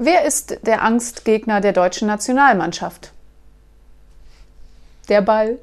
Wer ist der Angstgegner der deutschen Nationalmannschaft? Der Ball.